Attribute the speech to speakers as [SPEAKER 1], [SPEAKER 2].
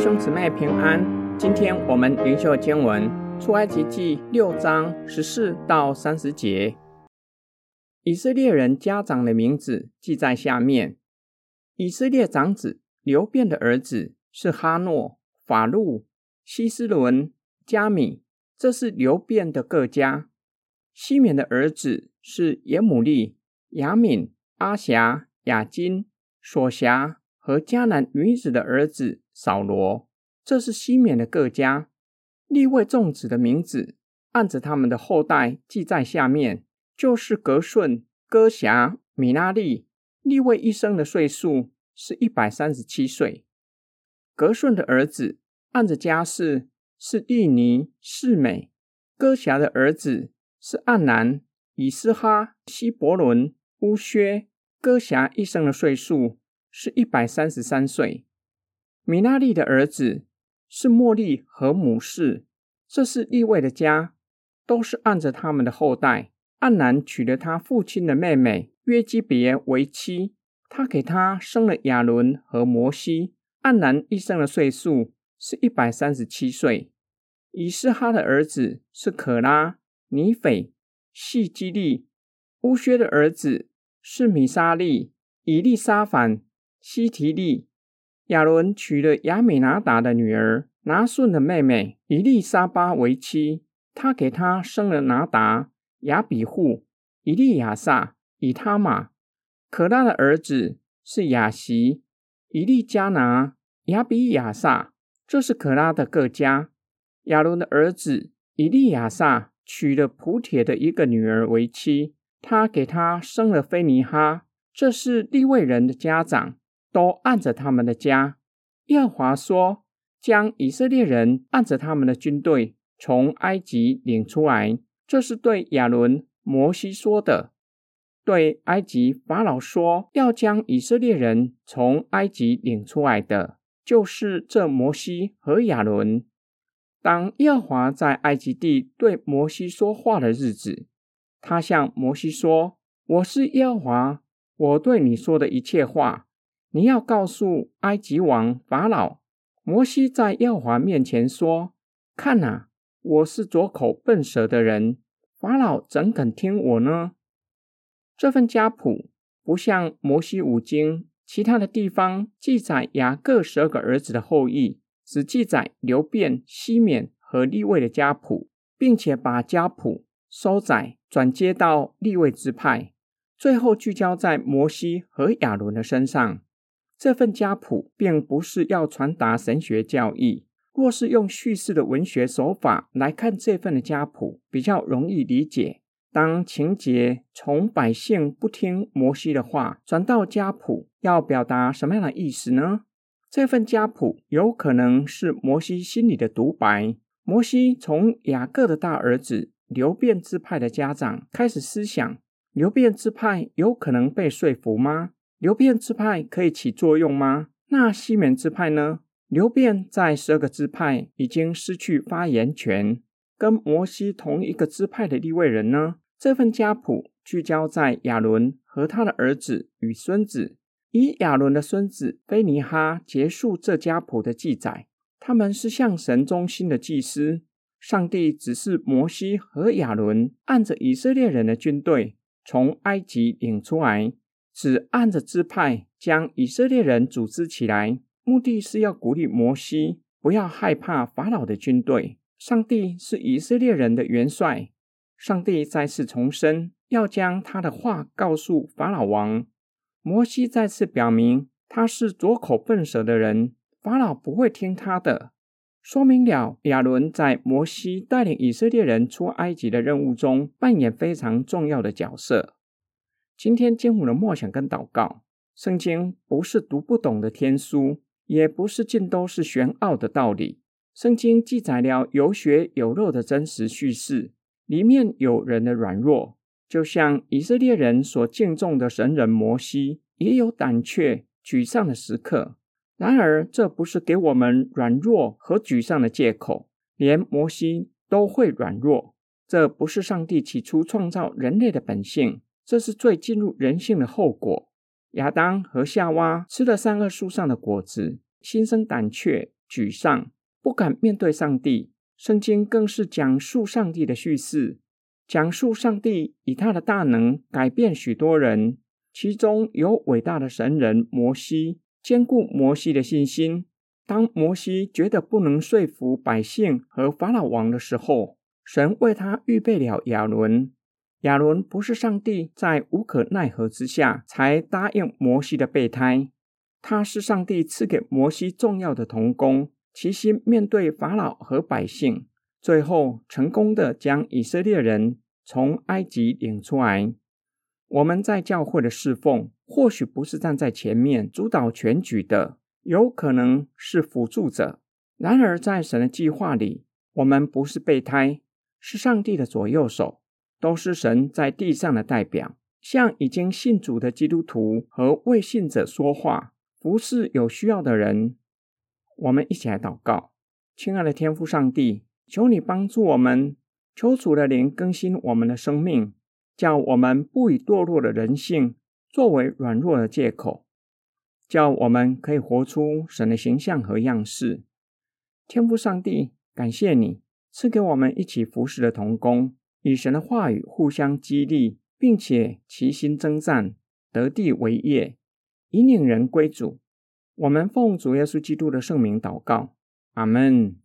[SPEAKER 1] 兄姊妹平安。今天我们灵修经文出埃及记六章十四到三十节。以色列人家长的名字记在下面。以色列长子流变的儿子是哈诺、法路、西斯伦、加米，这是流变的各家。西缅的儿子是耶姆利、雅敏、阿霞、雅金、索霞。和迦南女子的儿子扫罗，这是西缅的各家立位众子的名字，按着他们的后代记在下面，就是格顺、哥辖、米拉利。立位一生的岁数是一百三十七岁。格顺的儿子按着家世是利尼、士美。哥辖的儿子是暗南、以斯哈、西伯伦、乌薛。哥辖一生的岁数。是一百三十三岁。米拉利的儿子是莫利和母氏，这是利位的家，都是按着他们的后代。暗南娶了他父亲的妹妹约基别为妻，他给他生了亚伦和摩西。暗南一生的岁数是一百三十七岁。以斯哈的儿子是可拉、尼斐、细基利。乌薛的儿子是米沙利、以利沙凡。西提利亚伦娶了亚美拿达的女儿拿顺的妹妹伊丽莎巴为妻，他给她生了拿达、亚比户、伊利亚撒、以他玛。可拉的儿子是亚席、伊利加拿、亚比亚撒，这是可拉的各家。亚伦的儿子伊利亚撒娶了普铁的一个女儿为妻，他给他生了菲尼哈，这是利未人的家长。都按着他们的家。耶和华说：“将以色列人按着他们的军队从埃及领出来。”这是对亚伦、摩西说的。对埃及法老说：“要将以色列人从埃及领出来的，就是这摩西和亚伦。”当耶和华在埃及地对摩西说话的日子，他向摩西说：“我是耶和华，我对你说的一切话。”你要告诉埃及王法老，摩西在耶和华面前说：“看哪，我是左口笨舌的人，法老怎肯听我呢？”这份家谱不像摩西五经其他的地方记载雅各十二个儿子的后裔，只记载流变、西缅和利位的家谱，并且把家谱收载转接到利位支派，最后聚焦在摩西和亚伦的身上。这份家谱并不是要传达神学教义。若是用叙事的文学手法来看这份的家谱，比较容易理解。当情节从百姓不听摩西的话转到家谱，要表达什么样的意思呢？这份家谱有可能是摩西心里的独白。摩西从雅各的大儿子流变支派的家长开始思想：流变支派有可能被说服吗？流变支派可以起作用吗？那西缅支派呢？流变在十二个支派已经失去发言权，跟摩西同一个支派的立位人呢？这份家谱聚焦在亚伦和他的儿子与孙子，以亚伦的孙子菲尼哈结束这家谱的记载。他们是向神中心的祭司，上帝只是摩西和亚伦按着以色列人的军队从埃及领出来。只按着支派将以色列人组织起来，目的是要鼓励摩西不要害怕法老的军队。上帝是以色列人的元帅，上帝再次重申要将他的话告诉法老王。摩西再次表明他是左口笨舌的人，法老不会听他的。说明了亚伦在摩西带领以色列人出埃及的任务中扮演非常重要的角色。今天经文的默想跟祷告，圣经不是读不懂的天书，也不是尽都是玄奥的道理。圣经记载了有血有肉的真实叙事，里面有人的软弱，就像以色列人所敬重的神人摩西，也有胆怯、沮丧的时刻。然而，这不是给我们软弱和沮丧的借口，连摩西都会软弱。这不是上帝起初创造人类的本性。这是最进入人性的后果。亚当和夏娃吃了三恶树上的果子，心生胆怯、沮丧，不敢面对上帝。圣经更是讲述上帝的叙事，讲述上帝以他的大能改变许多人，其中有伟大的神人摩西，坚固摩西的信心。当摩西觉得不能说服百姓和法老王的时候，神为他预备了亚伦。亚伦不是上帝在无可奈何之下才答应摩西的备胎，他是上帝赐给摩西重要的童工。齐心面对法老和百姓，最后成功的将以色列人从埃及领出来。我们在教会的侍奉，或许不是站在前面主导全局的，有可能是辅助者。然而，在神的计划里，我们不是备胎，是上帝的左右手，都是神在地上的代表，向已经信主的基督徒和未信者说话，服侍有需要的人。我们一起来祷告，亲爱的天父上帝，求你帮助我们，求主的灵更新我们的生命，叫我们不以堕落的人性作为软弱的借口，叫我们可以活出神的形象和样式。天父上帝，感谢你赐给我们一起服侍的同工，与神的话语互相激励，并且齐心征战，得地为业，引领人归主。我们奉主耶稣基督的圣名祷告，阿门。